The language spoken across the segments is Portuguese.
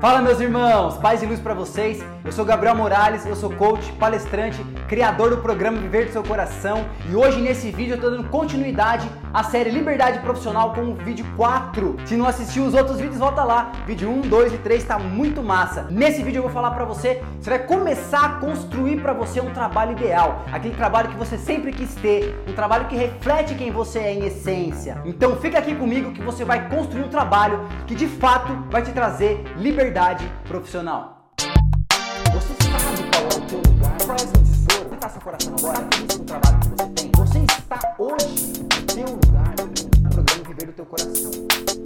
Fala meus irmãos, paz e luz para vocês. Eu sou Gabriel Morales, eu sou coach, palestrante, criador do programa Viver do Seu Coração e hoje nesse vídeo eu estou dando continuidade à série Liberdade Profissional com o vídeo 4. Se não assistiu os outros vídeos, volta lá. Vídeo 1, 2 e 3 está muito massa. Nesse vídeo eu vou falar para você, você vai começar a construir para você um trabalho ideal, aquele trabalho que você sempre quis ter, um trabalho que reflete quem você é em essência. Então fica aqui comigo que você vai construir um trabalho que de fato vai te trazer liberdade liberdade profissional. Você sabe qual é o teu lugar? Qual é tesouro? Você está seu coração agora? Está feliz com o trabalho que você tem? Você está hoje no teu lugar, no programa Viver do Teu Coração.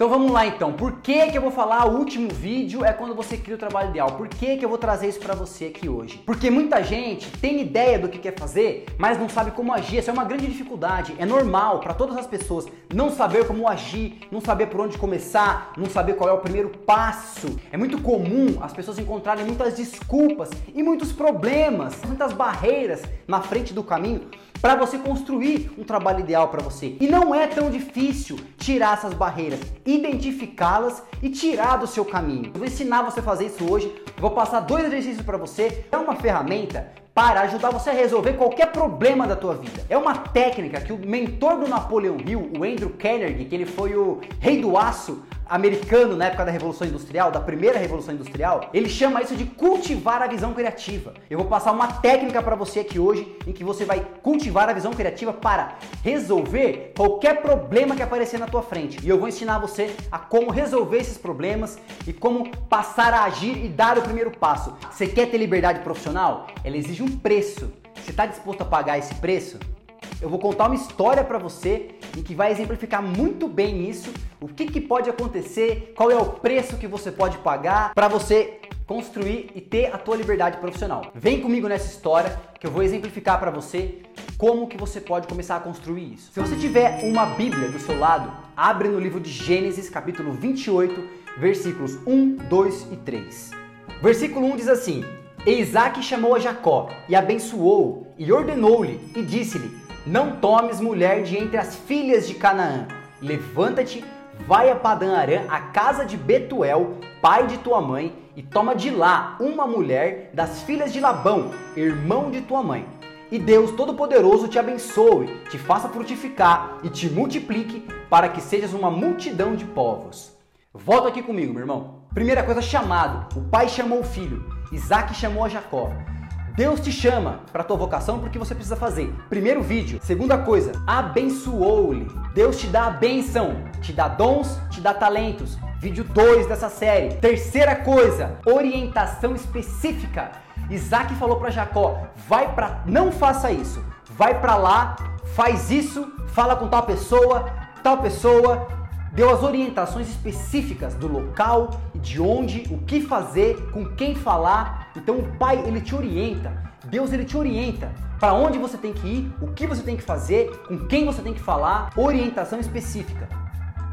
Então vamos lá então. Por que, que eu vou falar o último vídeo é quando você cria o trabalho ideal? Por que, que eu vou trazer isso para você aqui hoje? Porque muita gente tem ideia do que quer fazer, mas não sabe como agir. Essa é uma grande dificuldade. É normal para todas as pessoas não saber como agir, não saber por onde começar, não saber qual é o primeiro passo. É muito comum as pessoas encontrarem muitas desculpas e muitos problemas, muitas barreiras na frente do caminho para você construir um trabalho ideal para você. E não é tão difícil tirar essas barreiras, identificá-las e tirar do seu caminho. Eu vou ensinar você a fazer isso hoje. Eu vou passar dois exercícios para você. É uma ferramenta para ajudar você a resolver qualquer problema da tua vida. É uma técnica que o mentor do Napoleão Hill, o Andrew Carnegie, que ele foi o rei do aço americano na época da Revolução Industrial, da primeira Revolução Industrial, ele chama isso de cultivar a visão criativa. Eu vou passar uma técnica para você aqui hoje em que você vai cultivar a visão criativa para resolver qualquer problema que aparecer na tua frente. E eu vou ensinar você a como resolver esses problemas e como passar a agir e dar o primeiro passo. Você quer ter liberdade profissional? Ela exige um preço. Você está disposto a pagar esse preço? Eu vou contar uma história para você e que vai exemplificar muito bem isso, o que, que pode acontecer, qual é o preço que você pode pagar para você construir e ter a tua liberdade profissional. Vem comigo nessa história que eu vou exemplificar para você como que você pode começar a construir isso. Se você tiver uma Bíblia do seu lado, abre no livro de Gênesis, capítulo 28, versículos 1, 2 e 3. Versículo 1 diz assim: E Isaac chamou a Jacó e abençoou e ordenou-lhe e disse-lhe: não tomes mulher de entre as filhas de Canaã. Levanta-te, vai a Padã Arã, a casa de Betuel, pai de tua mãe, e toma de lá uma mulher das filhas de Labão, irmão de tua mãe. E Deus Todo-Poderoso te abençoe, te faça frutificar e te multiplique para que sejas uma multidão de povos. Volta aqui comigo, meu irmão. Primeira coisa, chamado. O pai chamou o filho. Isaac chamou a Jacó. Deus te chama para a tua vocação porque você precisa fazer. Primeiro vídeo. Segunda coisa, abençoou-lhe. Deus te dá a benção, te dá dons, te dá talentos. Vídeo 2 dessa série. Terceira coisa, orientação específica. Isaac falou para Jacó: vai para, não faça isso. Vai para lá, faz isso, fala com tal pessoa, tal pessoa, deu as orientações específicas do local, de onde, o que fazer, com quem falar. Então o pai ele te orienta, Deus ele te orienta para onde você tem que ir, o que você tem que fazer, com quem você tem que falar, orientação específica.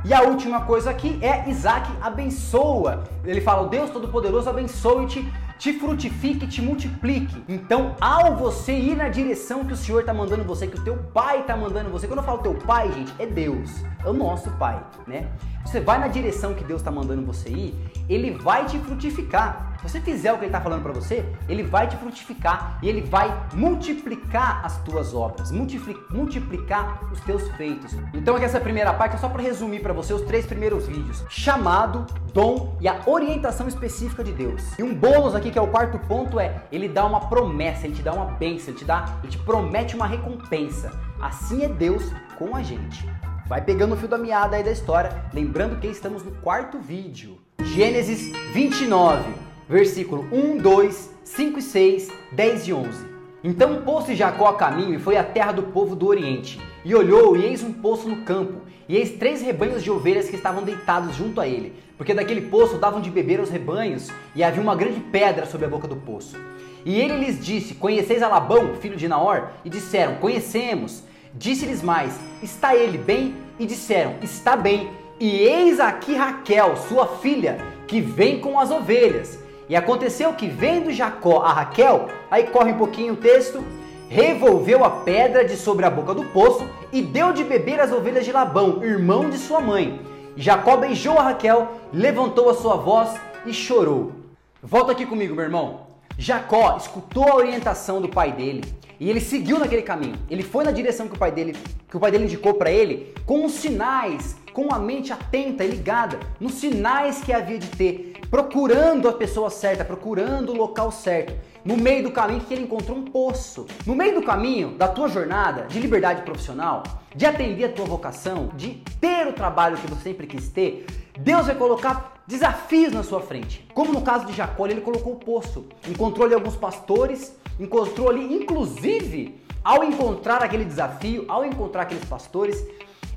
E a última coisa aqui é Isaac abençoa. Ele fala: o Deus Todo-Poderoso abençoe-te te frutifique, te multiplique. Então, ao você ir na direção que o Senhor está mandando você, que o teu pai está mandando você, quando eu falo teu pai, gente, é Deus, é o nosso pai, né? Você vai na direção que Deus está mandando você ir, ele vai te frutificar. Se você fizer o que ele está falando para você, ele vai te frutificar e ele vai multiplicar as tuas obras, multiplicar os teus feitos. Então aqui essa primeira parte é só para resumir para você os três primeiros vídeos: chamado, dom e a orientação específica de Deus. E um bônus aqui que é o quarto ponto é ele dá uma promessa, ele te dá uma bênção, ele te dá, ele te promete uma recompensa. Assim é Deus com a gente. Vai pegando o fio da meada aí da história, lembrando que estamos no quarto vídeo. Gênesis 29 versículo 1, 2, 5 e 6, 10 e 11. Então pôs-se Jacó a caminho e foi à terra do povo do Oriente. E olhou, e eis um poço no campo, e eis três rebanhos de ovelhas que estavam deitados junto a ele, porque daquele poço davam de beber aos rebanhos, e havia uma grande pedra sobre a boca do poço. E ele lhes disse: Conheceis a Labão, filho de Naor? E disseram: Conhecemos. Disse-lhes mais: Está ele bem? E disseram: Está bem. E eis aqui Raquel, sua filha, que vem com as ovelhas. E aconteceu que, vendo Jacó a Raquel, aí corre um pouquinho o texto, revolveu a pedra de sobre a boca do poço e deu de beber às ovelhas de Labão, irmão de sua mãe. Jacó beijou a Raquel, levantou a sua voz e chorou. Volta aqui comigo, meu irmão. Jacó escutou a orientação do pai dele e ele seguiu naquele caminho. Ele foi na direção que o pai dele, que o pai dele indicou para ele, com os sinais, com a mente atenta e ligada nos sinais que havia de ter, procurando a pessoa certa, procurando o local certo. No meio do caminho que ele encontrou um poço. No meio do caminho da tua jornada de liberdade profissional, de atender a tua vocação, de ter o trabalho que você sempre quis ter, Deus vai colocar desafios na sua frente. Como no caso de Jacó, ele colocou o poço. Encontrou ali alguns pastores, encontrou ali, inclusive, ao encontrar aquele desafio, ao encontrar aqueles pastores,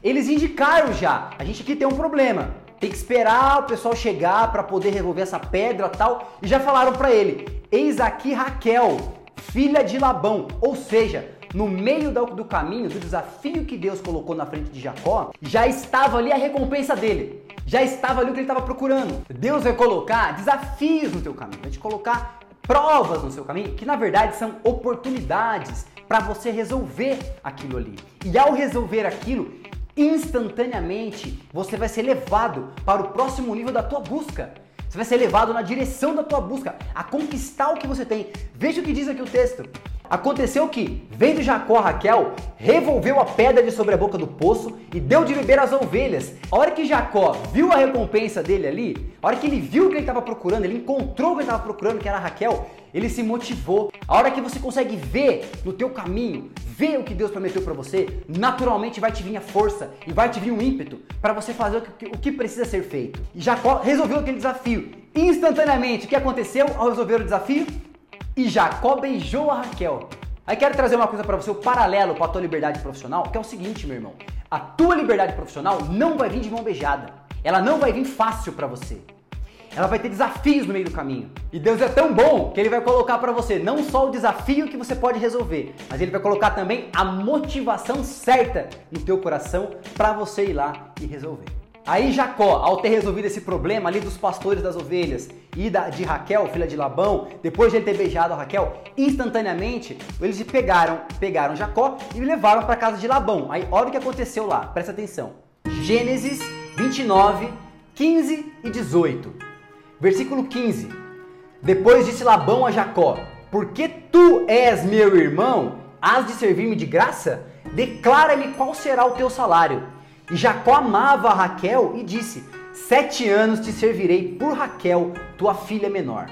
eles indicaram já, a gente aqui tem um problema. Tem que esperar o pessoal chegar para poder resolver essa pedra tal. E já falaram para ele: Eis aqui Raquel, filha de Labão. Ou seja, no meio do caminho, do desafio que Deus colocou na frente de Jacó, já estava ali a recompensa dele. Já estava ali o que ele estava procurando. Deus vai colocar desafios no teu caminho, vai te colocar provas no seu caminho, que na verdade são oportunidades para você resolver aquilo ali. E ao resolver aquilo, instantaneamente você vai ser levado para o próximo nível da tua busca. Você vai ser levado na direção da tua busca, a conquistar o que você tem. Veja o que diz aqui o texto. Aconteceu que, vendo Jacó Raquel, revolveu a pedra de sobre a boca do poço e deu de beber às ovelhas. A hora que Jacó viu a recompensa dele ali, a hora que ele viu o que ele estava procurando, ele encontrou o que ele estava procurando, que era Raquel, ele se motivou. A hora que você consegue ver no teu caminho, ver o que Deus prometeu para você, naturalmente vai te vir a força e vai te vir um ímpeto para você fazer o que, o que precisa ser feito. E Jacó resolveu aquele desafio. Instantaneamente, o que aconteceu ao resolver o desafio? E Jacó beijou a Raquel. Aí quero trazer uma coisa para você, o paralelo para a tua liberdade profissional, que é o seguinte, meu irmão. A tua liberdade profissional não vai vir de mão beijada. Ela não vai vir fácil para você. Ela vai ter desafios no meio do caminho. E Deus é tão bom que ele vai colocar para você não só o desafio que você pode resolver, mas ele vai colocar também a motivação certa no teu coração para você ir lá e resolver. Aí Jacó, ao ter resolvido esse problema ali dos pastores das ovelhas e da, de Raquel, filha de Labão, depois de ele ter beijado a Raquel, instantaneamente eles pegaram, pegaram Jacó e levaram para casa de Labão. Aí olha o que aconteceu lá, presta atenção. Gênesis 29, 15 e 18. Versículo 15. Depois disse Labão a Jacó: Porque tu és meu irmão, has de servir-me de graça? Declara-me qual será o teu salário e Jacó amava Raquel e disse: Sete anos te servirei por Raquel, tua filha menor.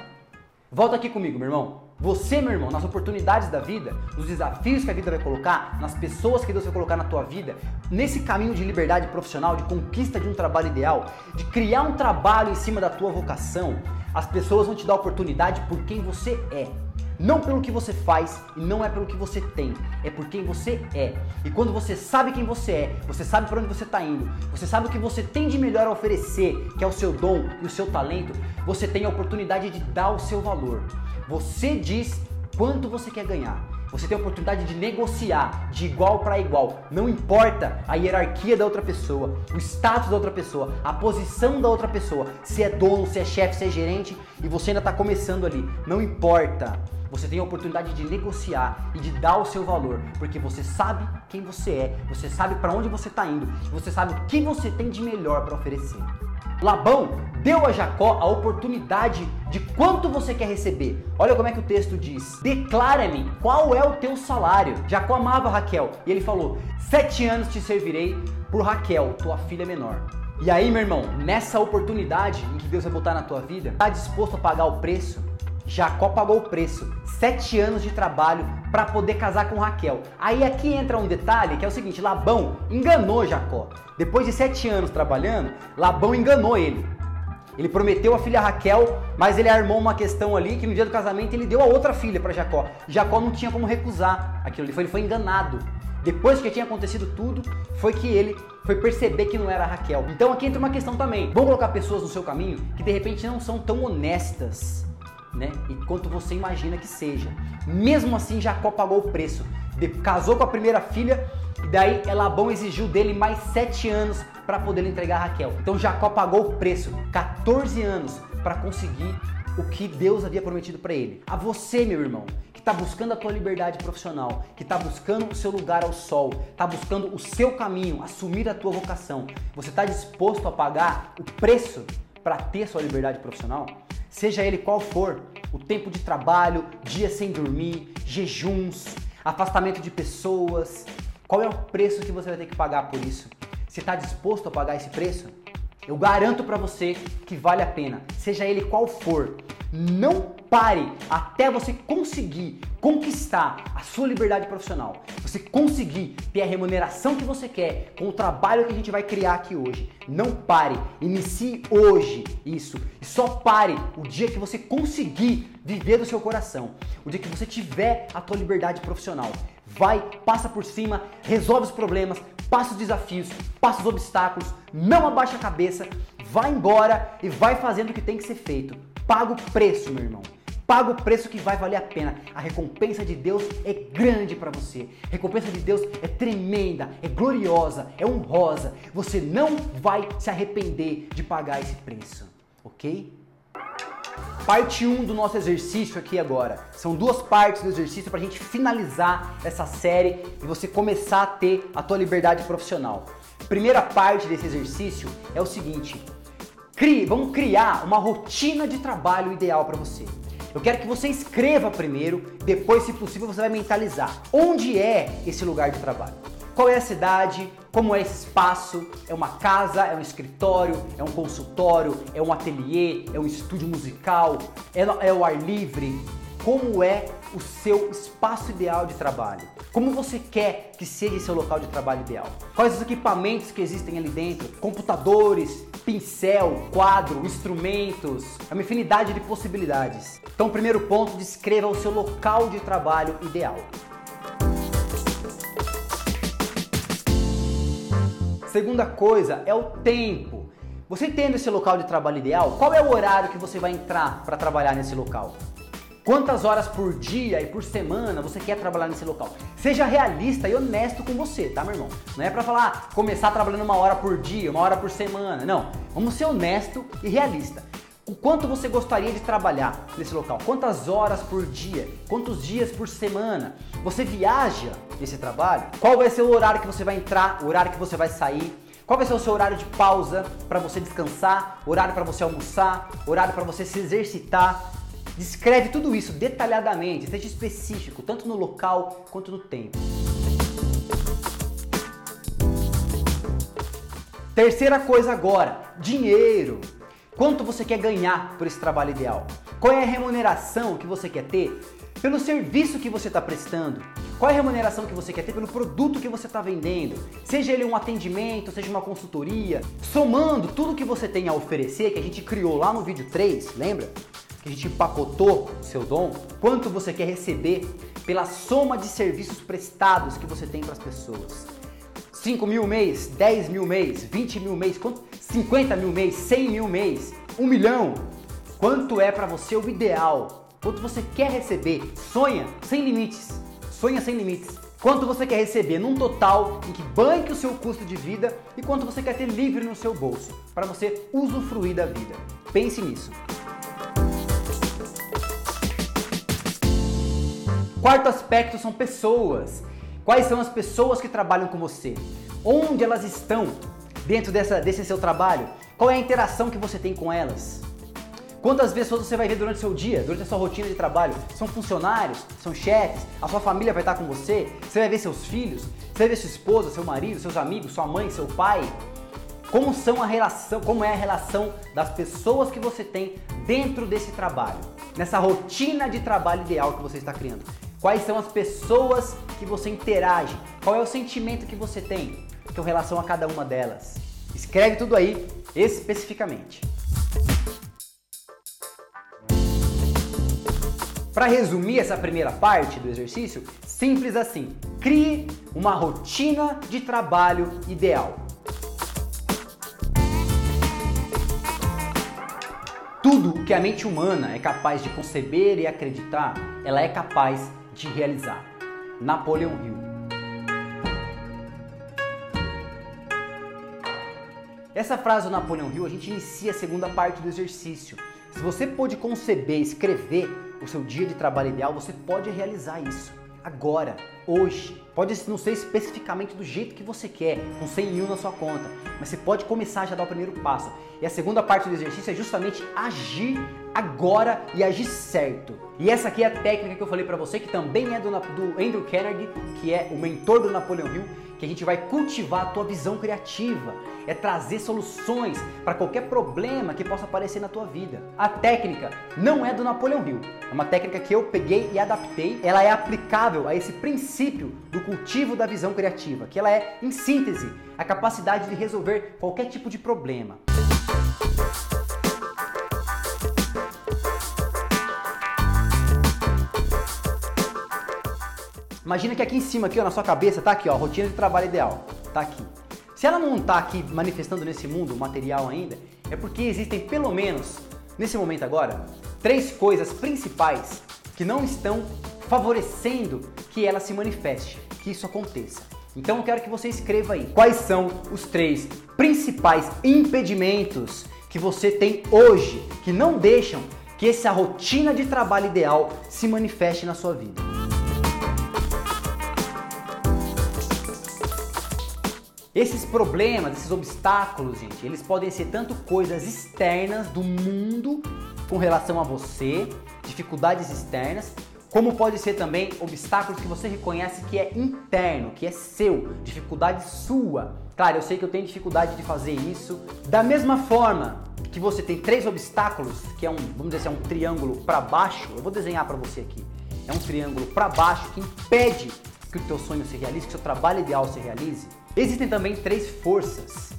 Volta aqui comigo, meu irmão. Você, meu irmão, nas oportunidades da vida, nos desafios que a vida vai colocar, nas pessoas que Deus vai colocar na tua vida, nesse caminho de liberdade profissional, de conquista de um trabalho ideal, de criar um trabalho em cima da tua vocação, as pessoas vão te dar oportunidade por quem você é. Não pelo que você faz e não é pelo que você tem, é por quem você é. E quando você sabe quem você é, você sabe para onde você está indo, você sabe o que você tem de melhor a oferecer, que é o seu dom e o seu talento, você tem a oportunidade de dar o seu valor. Você diz quanto você quer ganhar. Você tem a oportunidade de negociar de igual para igual. Não importa a hierarquia da outra pessoa, o status da outra pessoa, a posição da outra pessoa, se é dono, se é chefe, se é gerente e você ainda está começando ali. Não importa. Você tem a oportunidade de negociar e de dar o seu valor, porque você sabe quem você é, você sabe para onde você está indo, você sabe o que você tem de melhor para oferecer. Labão deu a Jacó a oportunidade de quanto você quer receber. Olha como é que o texto diz: Declara-me qual é o teu salário. Jacó amava Raquel e ele falou: Sete anos te servirei por Raquel, tua filha menor. E aí, meu irmão, nessa oportunidade em que Deus vai botar na tua vida, está disposto a pagar o preço? Jacó pagou o preço, sete anos de trabalho para poder casar com Raquel. Aí aqui entra um detalhe que é o seguinte: Labão enganou Jacó. Depois de sete anos trabalhando, Labão enganou ele. Ele prometeu a filha Raquel, mas ele armou uma questão ali que no dia do casamento ele deu a outra filha para Jacó. Jacó não tinha como recusar aquilo ali, ele foi enganado. Depois que tinha acontecido tudo, foi que ele foi perceber que não era Raquel. Então aqui entra uma questão também. Vão colocar pessoas no seu caminho que de repente não são tão honestas né? E quanto você imagina que seja. Mesmo assim, Jacó pagou o preço. De, casou com a primeira filha e daí Labão exigiu dele mais sete anos para poder entregar Raquel. Então Jacó pagou o preço, 14 anos, para conseguir o que Deus havia prometido para ele. A você, meu irmão, que está buscando a tua liberdade profissional, que está buscando o seu lugar ao sol, está buscando o seu caminho, assumir a tua vocação, você está disposto a pagar o preço para ter sua liberdade profissional? Seja ele qual for, o tempo de trabalho, dias sem dormir, jejuns, afastamento de pessoas, qual é o preço que você vai ter que pagar por isso? Você está disposto a pagar esse preço? Eu garanto para você que vale a pena, seja ele qual for. Não pare até você conseguir conquistar a sua liberdade profissional. Você conseguir ter a remuneração que você quer com o trabalho que a gente vai criar aqui hoje. Não pare, inicie hoje isso. E só pare o dia que você conseguir viver do seu coração. O dia que você tiver a tua liberdade profissional. Vai, passa por cima, resolve os problemas, passa os desafios, passa os obstáculos, não abaixa a cabeça, vai embora e vai fazendo o que tem que ser feito. Paga o preço, meu irmão. Paga o preço que vai valer a pena. A recompensa de Deus é grande para você. A recompensa de Deus é tremenda, é gloriosa, é honrosa. Você não vai se arrepender de pagar esse preço, ok? Parte 1 um do nosso exercício aqui agora. São duas partes do exercício para a gente finalizar essa série e você começar a ter a tua liberdade profissional. Primeira parte desse exercício é o seguinte: crie, vamos criar uma rotina de trabalho ideal para você. Eu quero que você escreva primeiro, depois, se possível, você vai mentalizar. Onde é esse lugar de trabalho? Qual é a cidade? Como é esse espaço? É uma casa? É um escritório? É um consultório? É um ateliê? É um estúdio musical? É, é o ar livre? Como é o seu espaço ideal de trabalho? Como você quer que seja seu local de trabalho ideal? Quais os equipamentos que existem ali dentro? Computadores, pincel, quadro, instrumentos, é uma infinidade de possibilidades. Então, primeiro ponto, descreva o seu local de trabalho ideal. Segunda coisa é o tempo. Você tendo esse local de trabalho ideal, qual é o horário que você vai entrar para trabalhar nesse local? Quantas horas por dia e por semana você quer trabalhar nesse local? Seja realista e honesto com você, tá, meu irmão? Não é para falar começar trabalhando uma hora por dia, uma hora por semana. Não. Vamos ser honesto e realista. O quanto você gostaria de trabalhar nesse local? Quantas horas por dia? Quantos dias por semana? Você viaja nesse trabalho? Qual vai ser o horário que você vai entrar, o horário que você vai sair? Qual vai ser o seu horário de pausa para você descansar? Horário para você almoçar? Horário para você se exercitar? Descreve tudo isso detalhadamente, seja específico, tanto no local quanto no tempo. Terceira coisa agora, dinheiro. Quanto você quer ganhar por esse trabalho ideal? Qual é a remuneração que você quer ter pelo serviço que você está prestando? Qual é a remuneração que você quer ter pelo produto que você está vendendo? Seja ele um atendimento, seja uma consultoria, somando tudo que você tem a oferecer, que a gente criou lá no vídeo 3, lembra? A gente empacotou o seu dom. Quanto você quer receber pela soma de serviços prestados que você tem para as pessoas? 5 mil mês, 10 mil mês, 20 mil mês, quanto? 50 mil mês, 100 mil mês, 1 milhão. Quanto é para você o ideal? Quanto você quer receber? Sonha sem limites. Sonha sem limites. Quanto você quer receber num total em que banque o seu custo de vida e quanto você quer ter livre no seu bolso para você usufruir da vida. Pense nisso. Quarto aspecto são pessoas. Quais são as pessoas que trabalham com você? Onde elas estão dentro dessa, desse seu trabalho? Qual é a interação que você tem com elas? Quantas pessoas você vai ver durante o seu dia, durante a sua rotina de trabalho? São funcionários? São chefes? A sua família vai estar com você? Você vai ver seus filhos? Você vai ver sua esposa, seu marido, seus amigos, sua mãe, seu pai? Como são a relação, como é a relação das pessoas que você tem dentro desse trabalho? Nessa rotina de trabalho ideal que você está criando. Quais são as pessoas que você interage? Qual é o sentimento que você tem com relação a cada uma delas? Escreve tudo aí especificamente. Para resumir essa primeira parte do exercício, simples assim: crie uma rotina de trabalho ideal. Tudo o que a mente humana é capaz de conceber e acreditar, ela é capaz de realizar. Napoleão Hill. Essa frase do Napoleão Hill a gente inicia a segunda parte do exercício. Se você pôde conceber, escrever o seu dia de trabalho ideal, você pode realizar isso agora, hoje. Pode não ser especificamente do jeito que você quer, com 100 mil na sua conta, mas você pode começar a já dar o primeiro passo. E a segunda parte do exercício é justamente agir agora e agir certo. E essa aqui é a técnica que eu falei para você, que também é do, do Andrew Carnegie, que é o mentor do Napoleão Hill, que a gente vai cultivar a tua visão criativa, é trazer soluções para qualquer problema que possa aparecer na tua vida. A técnica não é do Napoleão Hill, é uma técnica que eu peguei e adaptei. Ela é aplicável a esse princípio do cultivo da visão criativa, que ela é, em síntese, a capacidade de resolver qualquer tipo de problema. Imagina que aqui em cima, aqui ó, na sua cabeça, tá aqui, ó, rotina de trabalho ideal. Tá aqui. Se ela não está aqui manifestando nesse mundo material ainda, é porque existem pelo menos, nesse momento agora, três coisas principais que não estão favorecendo que ela se manifeste, que isso aconteça. Então eu quero que você escreva aí quais são os três principais impedimentos que você tem hoje que não deixam que essa rotina de trabalho ideal se manifeste na sua vida. Esses problemas, esses obstáculos, gente, eles podem ser tanto coisas externas do mundo com relação a você, dificuldades externas, como pode ser também obstáculos que você reconhece que é interno, que é seu, dificuldade sua. Claro, eu sei que eu tenho dificuldade de fazer isso. Da mesma forma que você tem três obstáculos, que é um, vamos dizer assim, é um triângulo para baixo, eu vou desenhar para você aqui. É um triângulo para baixo que impede que o teu sonho se realize, que o seu trabalho ideal se realize. Existem também três forças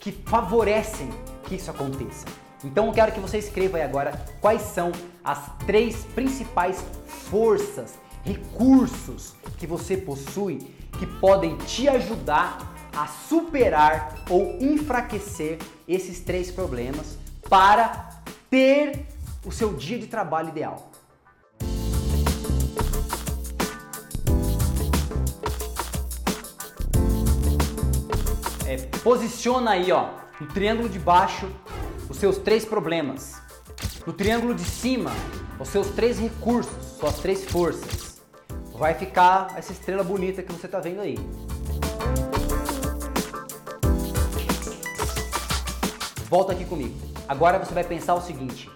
que favorecem que isso aconteça. Então eu quero que você escreva aí agora quais são as três principais forças, recursos que você possui que podem te ajudar a superar ou enfraquecer esses três problemas para ter o seu dia de trabalho ideal. É, posiciona aí, ó, no triângulo de baixo, os seus três problemas. No triângulo de cima, os seus três recursos, suas três forças. Vai ficar essa estrela bonita que você está vendo aí. Volta aqui comigo. Agora você vai pensar o seguinte: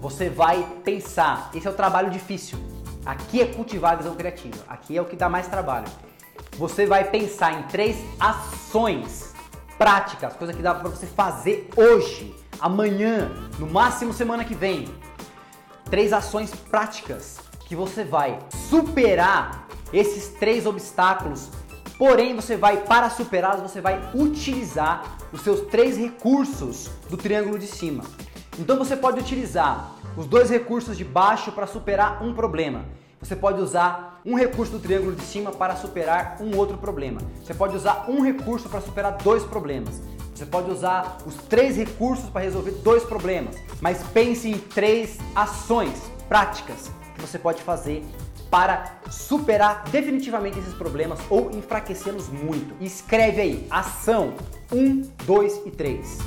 você vai pensar, esse é o trabalho difícil. Aqui é cultivar a visão criativa, aqui é o que dá mais trabalho. Você vai pensar em três ações práticas, coisas que dá para você fazer hoje, amanhã, no máximo semana que vem. Três ações práticas que você vai superar esses três obstáculos. Porém, você vai para superá-los, você vai utilizar os seus três recursos do triângulo de cima. Então você pode utilizar os dois recursos de baixo para superar um problema. Você pode usar um recurso do triângulo de cima para superar um outro problema. Você pode usar um recurso para superar dois problemas. Você pode usar os três recursos para resolver dois problemas. Mas pense em três ações práticas que você pode fazer para superar definitivamente esses problemas ou enfraquecê-los muito. Escreve aí, ação 1, 2 e 3.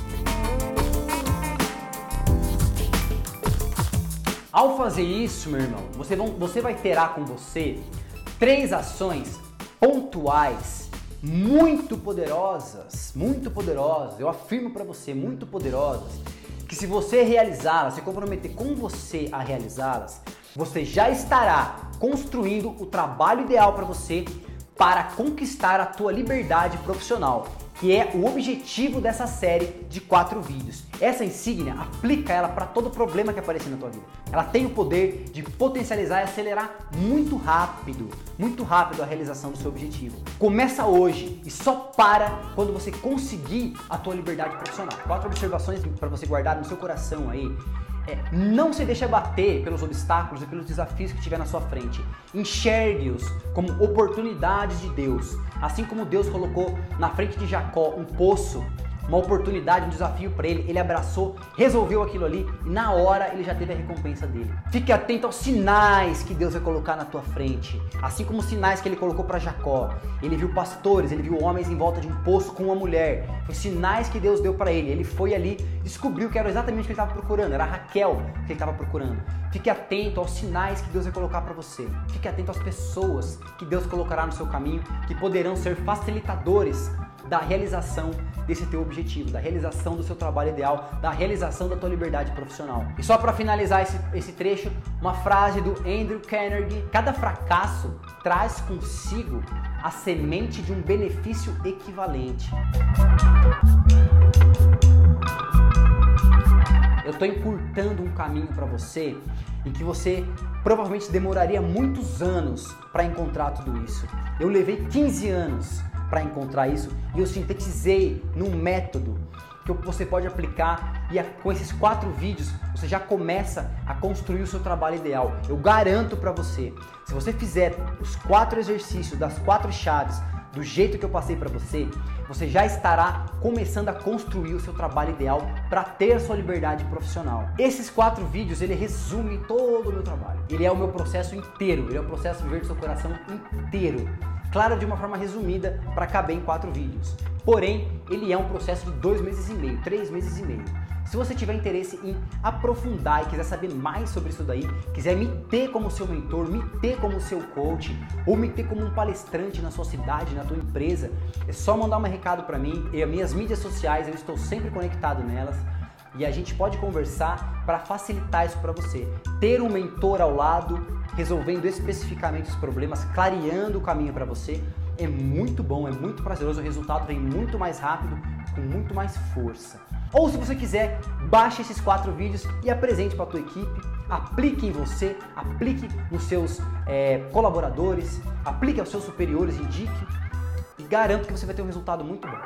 Ao fazer isso, meu irmão, você, vão, você vai terá com você três ações pontuais muito poderosas, muito poderosas, eu afirmo para você, muito poderosas, que se você realizá-las, se comprometer com você a realizá-las, você já estará construindo o trabalho ideal para você para conquistar a tua liberdade profissional que é o objetivo dessa série de quatro vídeos. Essa insígnia aplica ela para todo problema que aparecer na tua vida. Ela tem o poder de potencializar e acelerar muito rápido, muito rápido a realização do seu objetivo. Começa hoje e só para quando você conseguir a tua liberdade profissional. Quatro observações para você guardar no seu coração aí é, não se deixe bater pelos obstáculos e pelos desafios que tiver na sua frente. Enxergue-os como oportunidades de Deus. Assim como Deus colocou na frente de Jacó um poço uma oportunidade, um desafio para ele, ele abraçou, resolveu aquilo ali e na hora ele já teve a recompensa dele. Fique atento aos sinais que Deus vai colocar na tua frente, assim como os sinais que ele colocou para Jacó. Ele viu pastores, ele viu homens em volta de um poço com uma mulher. Foi sinais que Deus deu para ele. Ele foi ali, descobriu que era exatamente o que ele estava procurando, era Raquel que ele estava procurando. Fique atento aos sinais que Deus vai colocar para você. Fique atento às pessoas que Deus colocará no seu caminho, que poderão ser facilitadores da realização desse teu objetivo, da realização do seu trabalho ideal, da realização da tua liberdade profissional. E só para finalizar esse, esse trecho, uma frase do Andrew Carnegie: cada fracasso traz consigo a semente de um benefício equivalente. Eu estou encurtando um caminho para você em que você provavelmente demoraria muitos anos para encontrar tudo isso. Eu levei 15 anos para encontrar isso e eu sintetizei num método que você pode aplicar e com esses quatro vídeos você já começa a construir o seu trabalho ideal. Eu garanto para você, se você fizer os quatro exercícios das quatro chaves do jeito que eu passei para você, você já estará começando a construir o seu trabalho ideal para ter a sua liberdade profissional. Esses quatro vídeos ele resume todo o meu trabalho. Ele é o meu processo inteiro, ele é o processo de viver do seu coração inteiro claro, de uma forma resumida para caber em quatro vídeos. Porém, ele é um processo de dois meses e meio, três meses e meio. Se você tiver interesse em aprofundar e quiser saber mais sobre isso daí, quiser me ter como seu mentor, me ter como seu coach, ou me ter como um palestrante na sua cidade, na tua empresa, é só mandar um recado para mim. E as minhas mídias sociais, eu estou sempre conectado nelas e a gente pode conversar para facilitar isso para você. Ter um mentor ao lado, resolvendo especificamente os problemas, clareando o caminho para você, é muito bom, é muito prazeroso, o resultado vem muito mais rápido, com muito mais força. Ou se você quiser, baixe esses quatro vídeos e apresente para a tua equipe, aplique em você, aplique nos seus é, colaboradores, aplique aos seus superiores, indique e garanto que você vai ter um resultado muito bom.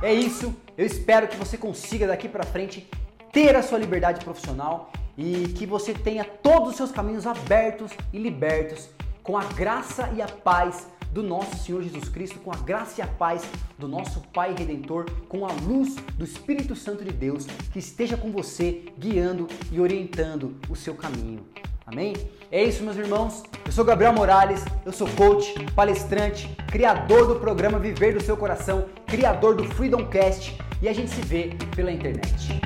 É isso, eu espero que você consiga daqui para frente ter a sua liberdade profissional e que você tenha todos os seus caminhos abertos e libertos com a graça e a paz do nosso Senhor Jesus Cristo, com a graça e a paz do nosso Pai Redentor, com a luz do Espírito Santo de Deus que esteja com você, guiando e orientando o seu caminho. Amém? É isso, meus irmãos. Eu sou Gabriel Morales, eu sou coach, palestrante, criador do programa Viver do Seu Coração, criador do Freedom Cast e a gente se vê pela internet.